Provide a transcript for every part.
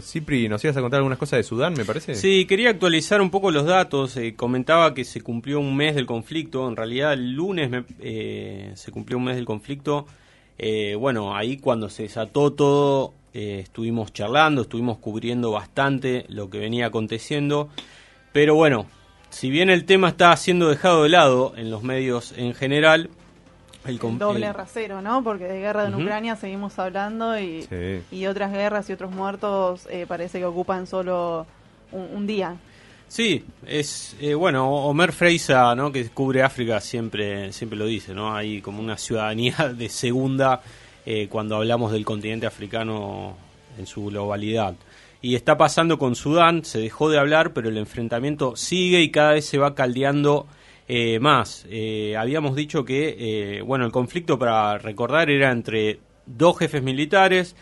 Cipri, nos ibas a contar algunas cosas de Sudán, me parece. Sí, quería actualizar un poco los datos. Eh, comentaba que se cumplió un mes del conflicto. En realidad, el lunes eh, se cumplió un mes del conflicto. Eh, bueno, ahí cuando se desató todo, estuvimos charlando, estuvimos cubriendo bastante lo que venía aconteciendo. Pero bueno, si bien el tema está siendo dejado de lado en los medios en general, el, doble rasero, ¿no? Porque de guerra en Ucrania seguimos hablando y, y, otras guerras y otros muertos eh, parece que ocupan solo un, día. Sí, es eh, bueno, Omer Freisa, ¿no? que cubre África, siempre, siempre lo dice, ¿no? Hay como una ciudadanía de segunda eh, cuando hablamos del continente africano en su globalidad. Y está pasando con Sudán, se dejó de hablar, pero el enfrentamiento sigue y cada vez se va caldeando eh, más, eh, habíamos dicho que, eh, bueno, el conflicto, para recordar, era entre dos jefes militares,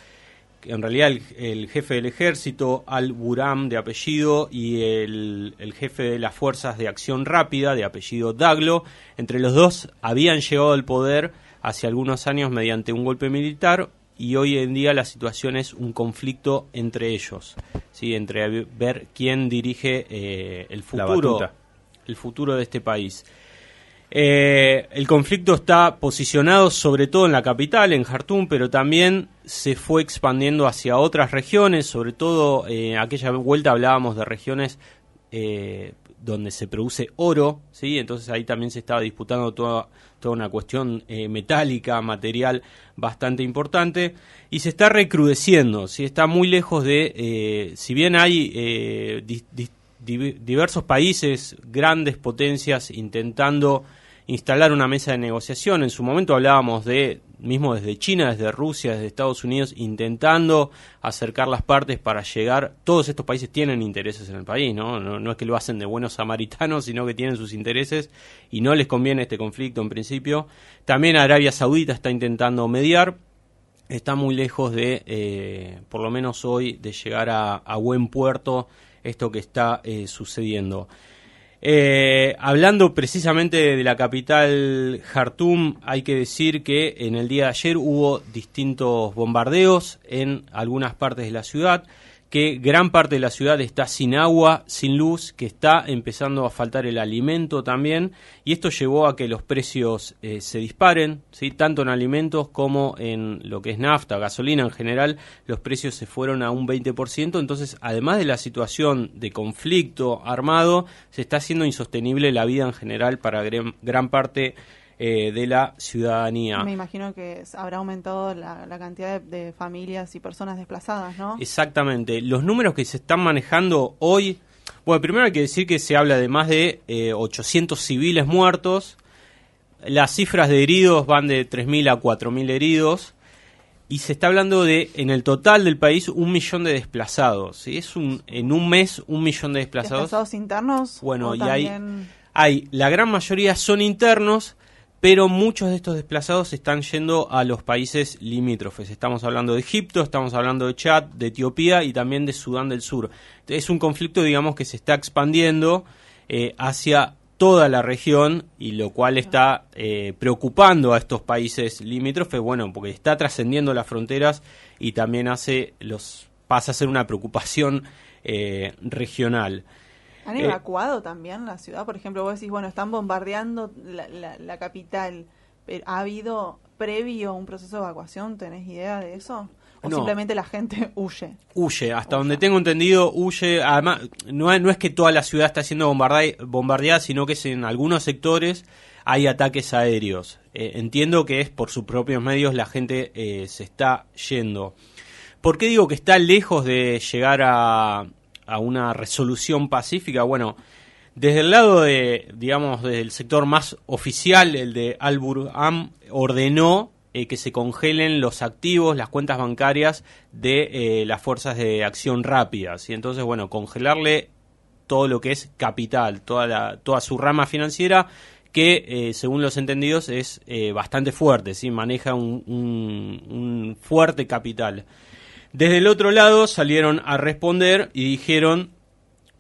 en realidad el, jefe del ejército, Al-Buram, de apellido, y el, el, jefe de las fuerzas de acción rápida, de apellido Daglo. Entre los dos habían llegado al poder hace algunos años mediante un golpe militar y hoy en día la situación es un conflicto entre ellos, ¿sí? entre ver quién dirige el futuro el futuro de este país. Eh, el conflicto está posicionado sobre todo en la capital, en Jartum, pero también se fue expandiendo hacia otras regiones, sobre todo en eh, aquella vuelta hablábamos de regiones eh, donde se produce oro, ¿sí? entonces ahí también se estaba disputando toda, toda una cuestión metálica, material bastante importante, y se está recrudeciendo, ¿sí? está muy lejos de, si bien hay diversos países, grandes potencias, intentando instalar una mesa de negociación. En su momento hablábamos de, mismo desde China, desde Rusia, desde Estados Unidos, intentando acercar las partes para llegar. Todos estos países tienen intereses en el país, ¿no? No, es que lo hacen de buenos samaritanos, sino que tienen sus intereses y no les conviene este conflicto en principio. También Arabia Saudita está intentando mediar. Está muy lejos de, eh, por lo menos hoy, de llegar a buen puerto esto que está eh, sucediendo. Eh, hablando precisamente de la capital Jartum, hay que decir que en el día de ayer hubo distintos bombardeos en algunas partes de la ciudad que gran parte de la ciudad está sin agua, sin luz, que está empezando a faltar el alimento también, y esto llevó a que los precios eh, se disparen, ¿sí? tanto en alimentos como en lo que es nafta, gasolina en general, los precios se fueron a un 20%, entonces además de la situación de conflicto armado, se está haciendo insostenible la vida en general para gran parte eh, de la ciudadanía. Me imagino que habrá aumentado la, cantidad de, familias y personas desplazadas, ¿no? Exactamente. Los números que se están manejando hoy, bueno, primero hay que decir que se habla de más de 800 eh, civiles muertos, las cifras de heridos van de 3.000 a 4.000 heridos, y se está hablando de, en el total del país, un millón de desplazados. ¿sí? Es un, en un mes, un millón de desplazados. ¿Desplazados internos? Bueno, y hay, hay, la gran mayoría son internos, pero muchos de estos desplazados están yendo a los países limítrofes. Estamos hablando de Egipto, estamos hablando de Chad, de Etiopía y también de Sudán del Sur. Es un conflicto, digamos, que se está expandiendo eh, hacia toda la región y lo cual está eh, preocupando a estos países limítrofes, bueno, porque está trascendiendo las fronteras y también hace los pasa a ser una preocupación eh, regional. ¿Han eh, evacuado también la ciudad? Por ejemplo, vos decís, bueno, están bombardeando la, capital. Pero ¿Ha habido previo un proceso de evacuación? ¿Tenés idea de eso? ¿O simplemente la gente huye? Huye, hasta donde tengo entendido, huye. Además, no, es que toda la ciudad está siendo bombardeada, sino que en algunos sectores hay ataques aéreos. Eh, entiendo que es por sus propios medios la gente eh, se está yendo. ¿Por qué digo que está lejos de llegar a, a una resolución pacífica, bueno, desde el lado de, digamos, del sector más oficial, el de al Am ordenó eh, que se congelen los activos, las cuentas bancarias de eh, las fuerzas de acción rápidas. Y entonces, bueno, congelarle todo lo que es capital, toda, la, toda su rama financiera, que eh, según los entendidos es bastante fuerte, ¿sí? maneja un, un fuerte capital. Desde el otro lado salieron a responder y dijeron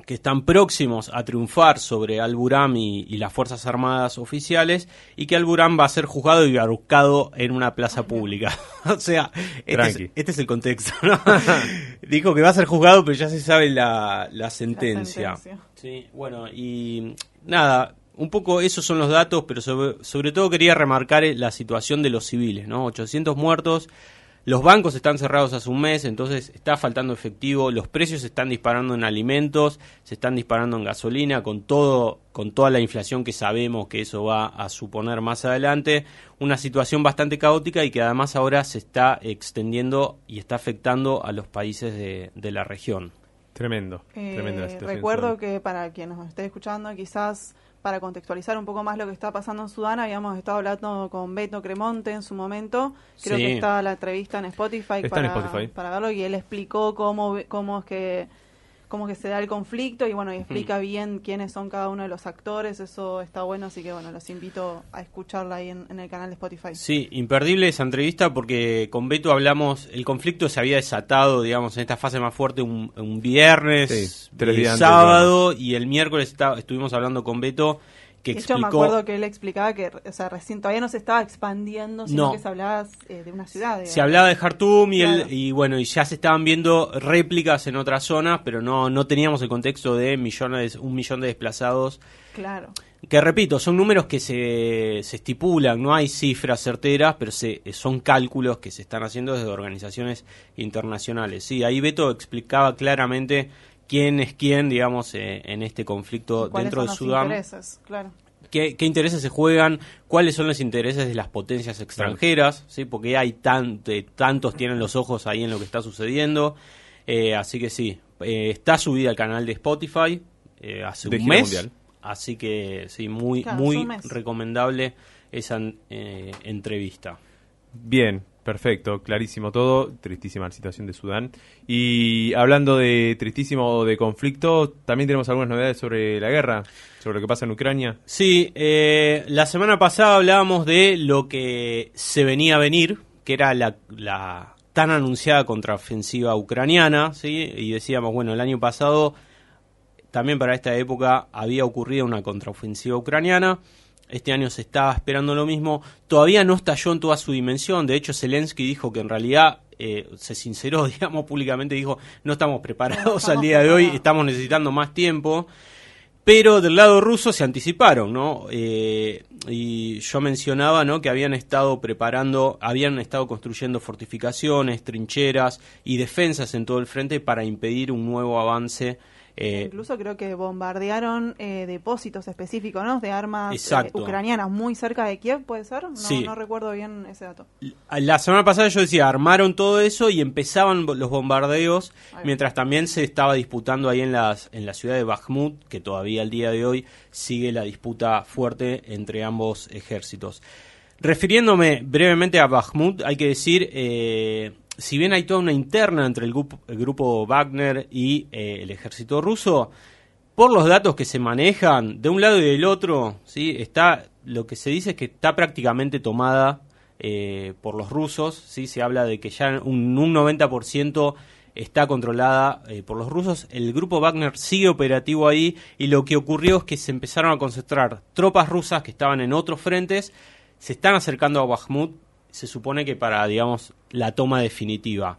que están próximos a triunfar sobre Al-Buram y, las Fuerzas Armadas oficiales y que Al-Buram va a ser juzgado y ahorcado en una plaza pública. o sea, este es, este es, el contexto. Dijo que va a ser juzgado, pero ya se sabe la, sentencia. Sí, bueno, y nada, un poco esos son los datos, pero sobre, sobre todo quería remarcar la situación de los civiles, ¿no? 800 muertos, los bancos están cerrados hace un mes, entonces está faltando efectivo, los precios se están disparando en alimentos, se están disparando en gasolina, con todo, con toda la inflación que sabemos que eso va a suponer más adelante, una situación bastante caótica y que además ahora se está extendiendo y está afectando a los países de, la región. Tremendo, eh, Recuerdo que para quien nos esté escuchando, quizás para contextualizar un poco más lo que está pasando en Sudán, habíamos estado hablando con Beto Cremonte en su momento. Creo que está la entrevista en Spotify, para, para verlo y él explicó cómo, cómo es que cómo que se da el conflicto y bueno, y explica bien quiénes son cada uno de los actores, eso está bueno, así que bueno, los invito a escucharla ahí en, el canal de Spotify. Sí, imperdible esa entrevista porque con Beto hablamos, el conflicto se había desatado, digamos, en esta fase más fuerte un, viernes, sábado y el miércoles estuvimos hablando con Beto de hecho, me acuerdo que él explicaba que, o sea, recién todavía no se estaba expandiendo, sino que se hablaba eh, de una ciudad. Se hablaba de Jartum y, y bueno, y ya se estaban viendo réplicas en otras zonas, pero no, no teníamos el contexto de millones, un millón de desplazados. Claro. Que repito, son números que se, se estipulan, no hay cifras certeras, pero se, son cálculos que se están haciendo desde organizaciones internacionales. Sí, ahí Beto explicaba claramente quién es quién, digamos, eh, en este conflicto dentro de Sudán. Intereses? Claro. ¿Qué, ¿Qué, intereses se juegan? ¿Cuáles son los intereses de las potencias extranjeras? ¿sí? Porque hay tantos tienen los ojos ahí en lo que está sucediendo. Eh, así que sí, eh, está subida al canal de Spotify hace un mes. Así que sí, muy, muy recomendable esa entrevista. Bien, Perfecto, clarísimo todo. Tristísima la situación de Sudán. Y hablando de tristísimo de conflicto, también tenemos algunas novedades sobre la guerra, sobre lo que pasa en Ucrania. Sí, eh, la semana pasada hablábamos de lo que se venía a venir, que era la, la tan anunciada contraofensiva ucraniana, ¿sí? Y decíamos, bueno, el año pasado, también para esta época, había ocurrido una contraofensiva ucraniana. Este año se estaba esperando lo mismo. Todavía no estalló en toda su dimensión. De hecho, Zelensky dijo que en realidad eh, se sinceró, digamos, públicamente, dijo, no estamos preparados al día de hoy, estamos necesitando más tiempo. Pero del lado ruso se anticiparon, ¿no? Eh, y yo mencionaba, ¿no? Que habían estado preparando, habían estado construyendo fortificaciones, trincheras y defensas en todo el frente para impedir un nuevo avance eh, Incluso creo que bombardearon eh, depósitos específicos ¿no? de armas eh, ucranianas muy cerca de Kiev, ¿puede ser? No, no recuerdo bien ese dato. La semana pasada yo decía, armaron todo eso y empezaban los bombardeos, mientras también se estaba disputando ahí en, las, en la ciudad de Bakhmut, que todavía al día de hoy sigue la disputa fuerte entre ambos ejércitos. Refiriéndome brevemente a Bakhmut, hay que decir si bien hay toda una interna entre el grupo, Wagner y eh, el ejército ruso, por los datos que se manejan de un lado y del otro, ¿sí? está lo que se dice es que está prácticamente tomada eh, por los rusos, ¿sí? se habla de que ya un, 90% está controlada eh, por los rusos. El grupo Wagner sigue operativo ahí y lo que ocurrió es que se empezaron a concentrar tropas rusas que estaban en otros frentes, se están acercando a Bakhmut se supone que para, digamos, la toma definitiva.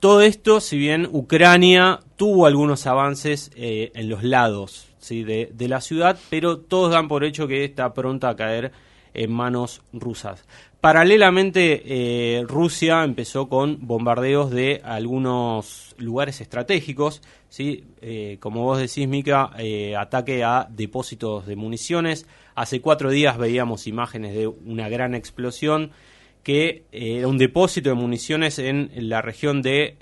Todo esto, si bien Ucrania tuvo algunos avances eh, en los lados ¿sí? de, la ciudad, pero todos dan por hecho que está pronta a caer en manos rusas. Paralelamente, eh, Rusia empezó con bombardeos de algunos lugares estratégicos, ¿sí? Eh, como vos decís, Mica, ataque a depósitos de municiones. Hace cuatro días veíamos imágenes de una gran explosión que eh, era un depósito de municiones en, la región de,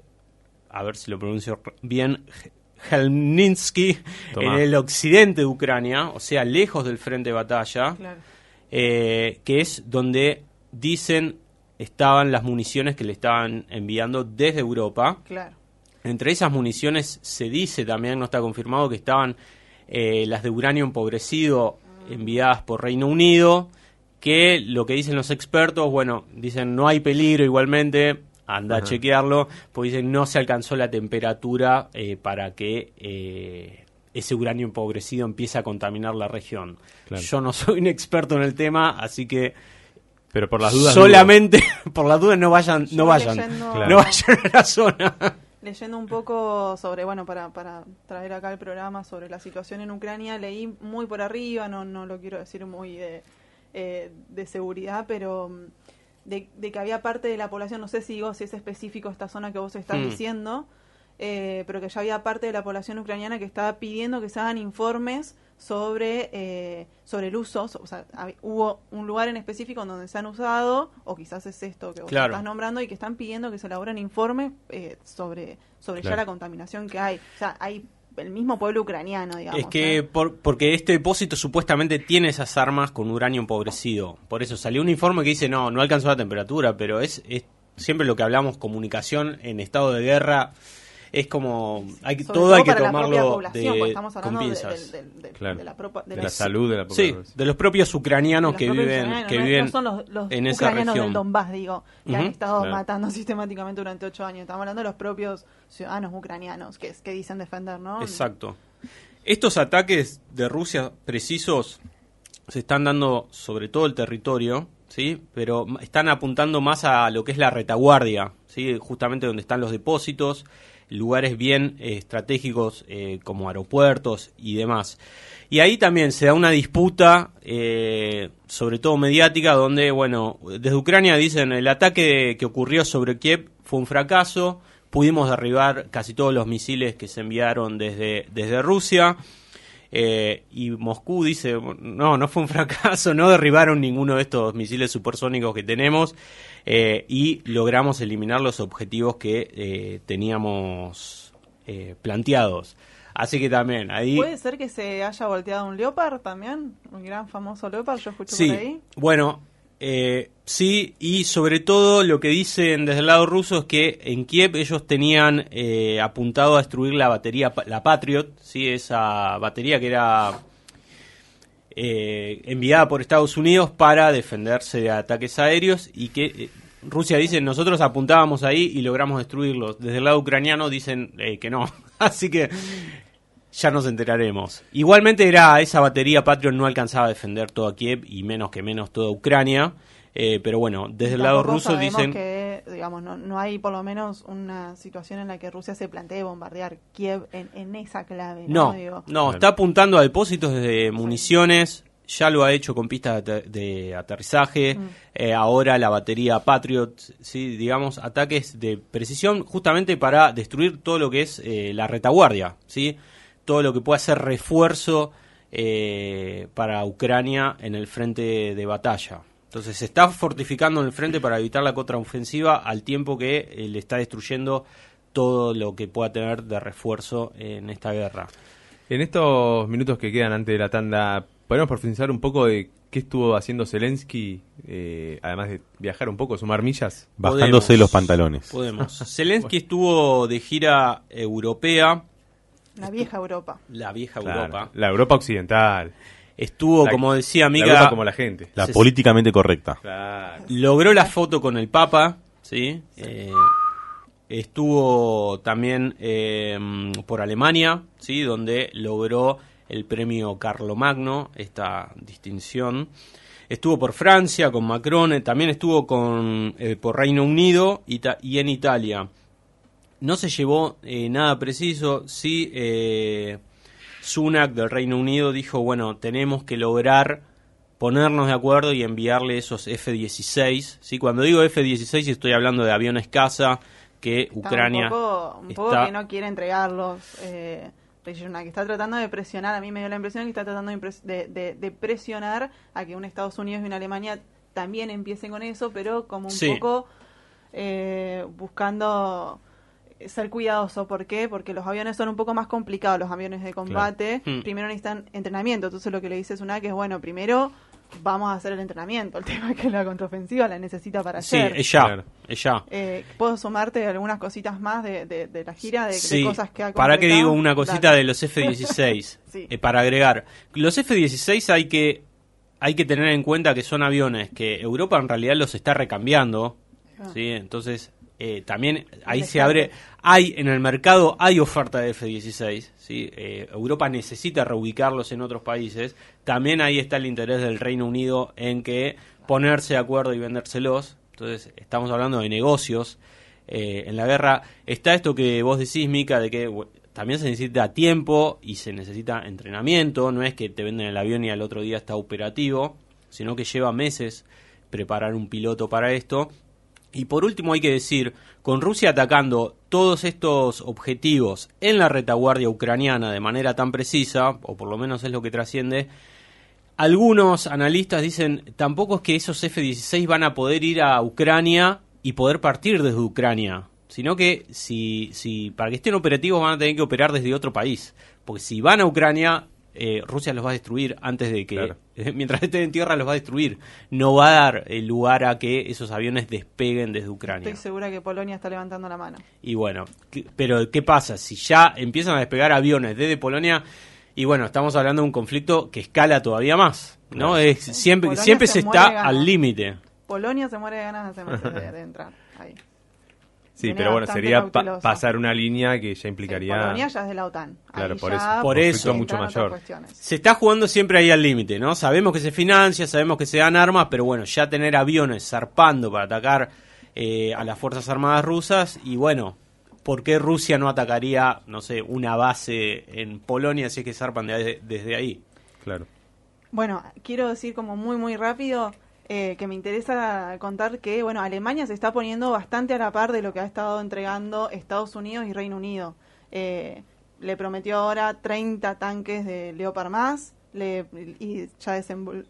a ver si lo pronuncio bien, Helninsky, en el occidente de Ucrania, o sea, lejos del frente de batalla, eh, que es donde dicen estaban las municiones que le estaban enviando desde Europa. Entre esas municiones se dice también, no está confirmado, que estaban eh, las de uranio empobrecido enviadas por Reino Unido que lo que dicen los expertos, bueno, dicen no hay peligro igualmente, anda a chequearlo, pues dicen no se alcanzó la temperatura eh, para que eh, ese uranio empobrecido empieza a contaminar la región. Yo no soy un experto en el tema, así que pero por las dudas solamente por las dudas no vayan no vayan. no vayan a la zona. Leyendo un poco sobre bueno para, para traer acá el programa sobre la situación en Ucrania leí muy por arriba no no lo quiero decir muy de, eh, de seguridad pero mm, de, que había parte de la población no sé si digo si es específico esta zona que vos estás hmm. diciendo eh, pero que ya había parte de la población ucraniana que estaba pidiendo que se hagan informes sobre, eh, sobre el uso. O sea, hubo un lugar en específico en donde se han usado, o quizás es esto que vos estás nombrando, y que están pidiendo que se elaboren informes eh, sobre, sobre ya la contaminación que hay. O sea, hay el mismo pueblo ucraniano, digamos. Es que por, porque este depósito supuestamente tiene esas armas con uranio empobrecido. Por eso salió un informe que dice, no, no alcanzó la temperatura, pero es, es siempre lo que hablamos, comunicación en estado de guerra es como hay, todo, hay que tomarlo de, con pinzas. De, de, la, salud de la población. Sí, de los propios ucranianos que viven, que viven son los, los en esa ucranianos del Donbass, digo, que han estado matando sistemáticamente durante ocho años. Estamos hablando de los propios ciudadanos ucranianos que, que dicen defender, ¿no? Exacto. Estos ataques de Rusia precisos se están dando sobre todo el territorio, ¿sí? Pero están apuntando más a lo que es la retaguardia, ¿sí? Justamente donde están los depósitos lugares bien eh, estratégicos eh, como aeropuertos y demás. Y ahí también se da una disputa, eh, sobre todo mediática, donde, bueno, desde Ucrania dicen el ataque que ocurrió sobre Kiev fue un fracaso, pudimos derribar casi todos los misiles que se enviaron desde, desde Rusia. Y Moscú dice, no, no fue un fracaso, no derribaron ninguno de estos misiles supersónicos que tenemos. Eh, y logramos eliminar los objetivos que eh, teníamos eh, planteados. Así que también ahí... ¿Puede ser que se haya volteado un Leopard también? Un gran famoso Leopard, yo escucho por ahí. Bueno, sí, y sobre todo lo que dicen desde el lado ruso es que en Kiev ellos tenían apuntado a destruir la batería, la Patriot, ¿sí? esa batería que era eh, enviada por Estados Unidos para defenderse de ataques aéreos y que eh, Rusia dice nosotros apuntábamos ahí y logramos destruirlos. Desde el lado ucraniano dicen eh, que no. Así que ya nos enteraremos. Igualmente era esa batería Patriot no alcanzaba a defender toda Kiev y menos que menos toda Ucrania. pero bueno, desde el lado ruso dicen que digamos no, no, hay por lo menos una situación en la que Rusia se plantee bombardear Kiev en, esa clave. No, no, está apuntando a depósitos de municiones, ya lo ha hecho con pistas de, aterrizaje, mm. eh, ahora la batería Patriot, ¿sí? digamos, ataques de precisión justamente para destruir todo lo que es eh, la retaguardia, ¿sí? Todo lo que pueda ser refuerzo eh, para Ucrania en el frente de batalla. Entonces se está fortificando en el frente para evitar la contraofensiva al tiempo que le está destruyendo todo lo que pueda tener de refuerzo en esta guerra. En estos minutos que quedan antes de la tanda, ¿podemos profundizar un poco de qué estuvo haciendo Zelensky, eh, además de viajar un poco, sumar millas? Bajándose los pantalones. Podemos. Zelensky estuvo de gira europea. La vieja Europa. La vieja Europa. La Europa occidental. Estuvo, como decía amiga... como la gente. La políticamente correcta. Logró la foto con el Papa, ¿sí? Eh, estuvo también eh, por Alemania, ¿sí? Donde logró el premio Carlomagno, esta distinción. Estuvo por Francia con Macron, eh, también estuvo con, por Reino Unido y, y, en Italia. No se llevó nada preciso, sí Sunak del Reino Unido dijo, bueno, tenemos que lograr ponernos de acuerdo y enviarle esos F-16. ¿sí? Cuando digo F-16 estoy hablando de aviones caza que Ucrania... Un poco, que no quiere entregarlos. Eh, que está tratando de presionar, a mí me dio la impresión que está tratando de, presionar a que un Estados Unidos y una Alemania también empiecen con eso, pero como un poco eh, buscando ser cuidadoso. ¿Por qué? Porque los aviones son un poco más complicados, los aviones de combate. Hmm. Primero necesitan entrenamiento. Entonces lo que le dice es una que es, bueno, primero vamos a hacer el entrenamiento. El tema es que la contraofensiva la necesita para hacer. Sí, es ya. Es ya. Eh, ¿Puedo sumarte algunas cositas más de, de, la gira? De, cosas que ha ¿Para qué digo una cosita de los F-16? Eh, para agregar. Los F-16 hay que, hay que tener en cuenta que son aviones que Europa en realidad los está recambiando. Ah. ¿sí? Entonces eh, también ahí se abre, hay en el mercado, hay oferta de F-16, ¿sí? Eh, Europa necesita reubicarlos en otros países, también ahí está el interés del Reino Unido en que ponerse de acuerdo y vendérselos, entonces estamos hablando de negocios, eh, en la guerra. Está esto que vos decís, Mica, de que también se necesita tiempo y se necesita entrenamiento, no es que te venden el avión y al otro día está operativo, sino que lleva meses preparar un piloto para esto. Y por último hay que decir, con Rusia atacando todos estos objetivos en la retaguardia ucraniana de manera tan precisa, o por lo menos es lo que trasciende, algunos analistas dicen tampoco es que esos F-16 van a poder ir a Ucrania y poder partir desde Ucrania, sino que si, si para que estén operativos van a tener que operar desde otro país, porque si van a Ucrania eh, Rusia los va a destruir antes de que, mientras estén en tierra los va a destruir. No va a dar el lugar a que esos aviones despeguen desde Ucrania. Estoy segura que Polonia está levantando la mano. Y bueno, pero ¿qué pasa? Si ya empiezan a despegar aviones desde Polonia, y bueno, estamos hablando de un conflicto que escala todavía más, ¿no? Es, siempre siempre se, está al límite. Polonia se muere de ganas de, entrar ahí. Sí, pero bueno, sería pasar una línea que ya implicaría. Polonia ya es de la OTAN. Claro, por eso. Por eso. mucho mayor. Se está jugando siempre ahí al límite, ¿no? Sabemos que se financia, sabemos que se dan armas, pero bueno, ya tener aviones zarpando para atacar eh, a las Fuerzas Armadas rusas y bueno, ¿por qué Rusia no atacaría, no sé, una base en Polonia si es que zarpan desde ahí? Claro. Bueno, quiero decir como muy, muy rápido eh, que me interesa contar que, bueno, Alemania se está poniendo bastante a la par de lo que ha estado entregando Estados Unidos y Reino Unido. Eh, le prometió ahora 30 tanques de Leopard más le, y ya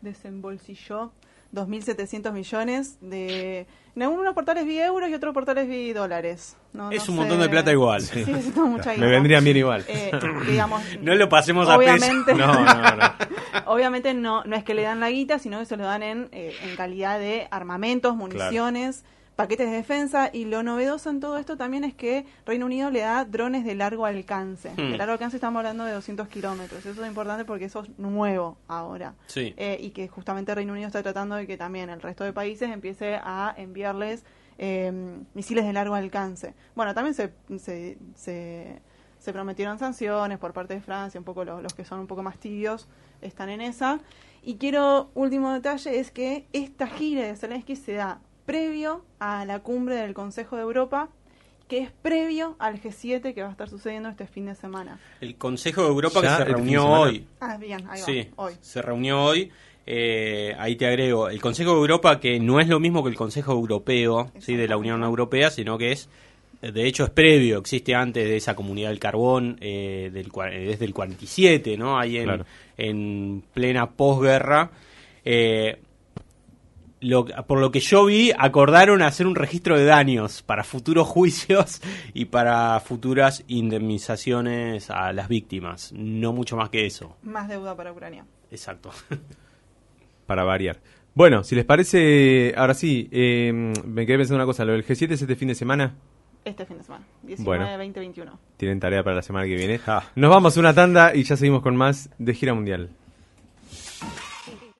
desembolsilló 2.700 millones de... En algunos portales vi euros y otros portales vi dólares. es un montón de plata igual. Sí, mucha Me vendrían bien igual. Eh, no lo pasemos a peso. No, no, no. obviamente no, no es que le dan la guita, sino que se lo dan en, eh, en calidad de armamentos, municiones paquetes de defensa y lo novedoso en todo esto también es que Reino Unido le da drones de largo alcance. Hmm. De largo alcance estamos hablando de 200 kilómetros. Eso es importante porque eso es nuevo ahora. Eh, y que justamente Reino Unido está tratando de que también el resto de países empiece a enviarles eh, misiles de largo alcance. Bueno, también se, se, se, prometieron sanciones por parte de Francia, un poco los, los que son un poco más tibios están en esa. Y quiero, último detalle, es que esta gira de Zelensky se da previo a la cumbre del Consejo de Europa, que es previo al G7 que va a estar sucediendo este fin de semana. El Consejo de Europa que se reunió hoy. Ah, bien, ahí va, sí, hoy. Se reunió hoy. Eh, ahí te agrego, el Consejo de Europa que no es lo mismo que el Consejo Europeo, sí, de la Unión Europea, sino que es, de hecho es previo, existe antes de esa comunidad del carbón, eh, del, desde el 47, ¿no? Ahí en, en plena posguerra. Eh, por lo que yo vi, acordaron hacer un registro de daños para futuros juicios y para futuras indemnizaciones a las víctimas. No mucho más que eso. Más deuda para Ucrania. Exacto. para variar. Bueno, si les parece, ahora sí, eh, me quedé pensando una cosa, ¿lo del G7 es este fin de semana? Este fin de semana, 19, 20, 21. Tienen tarea para la semana que viene. Ah. Nos vamos a una tanda y ya seguimos con más de Gira Mundial.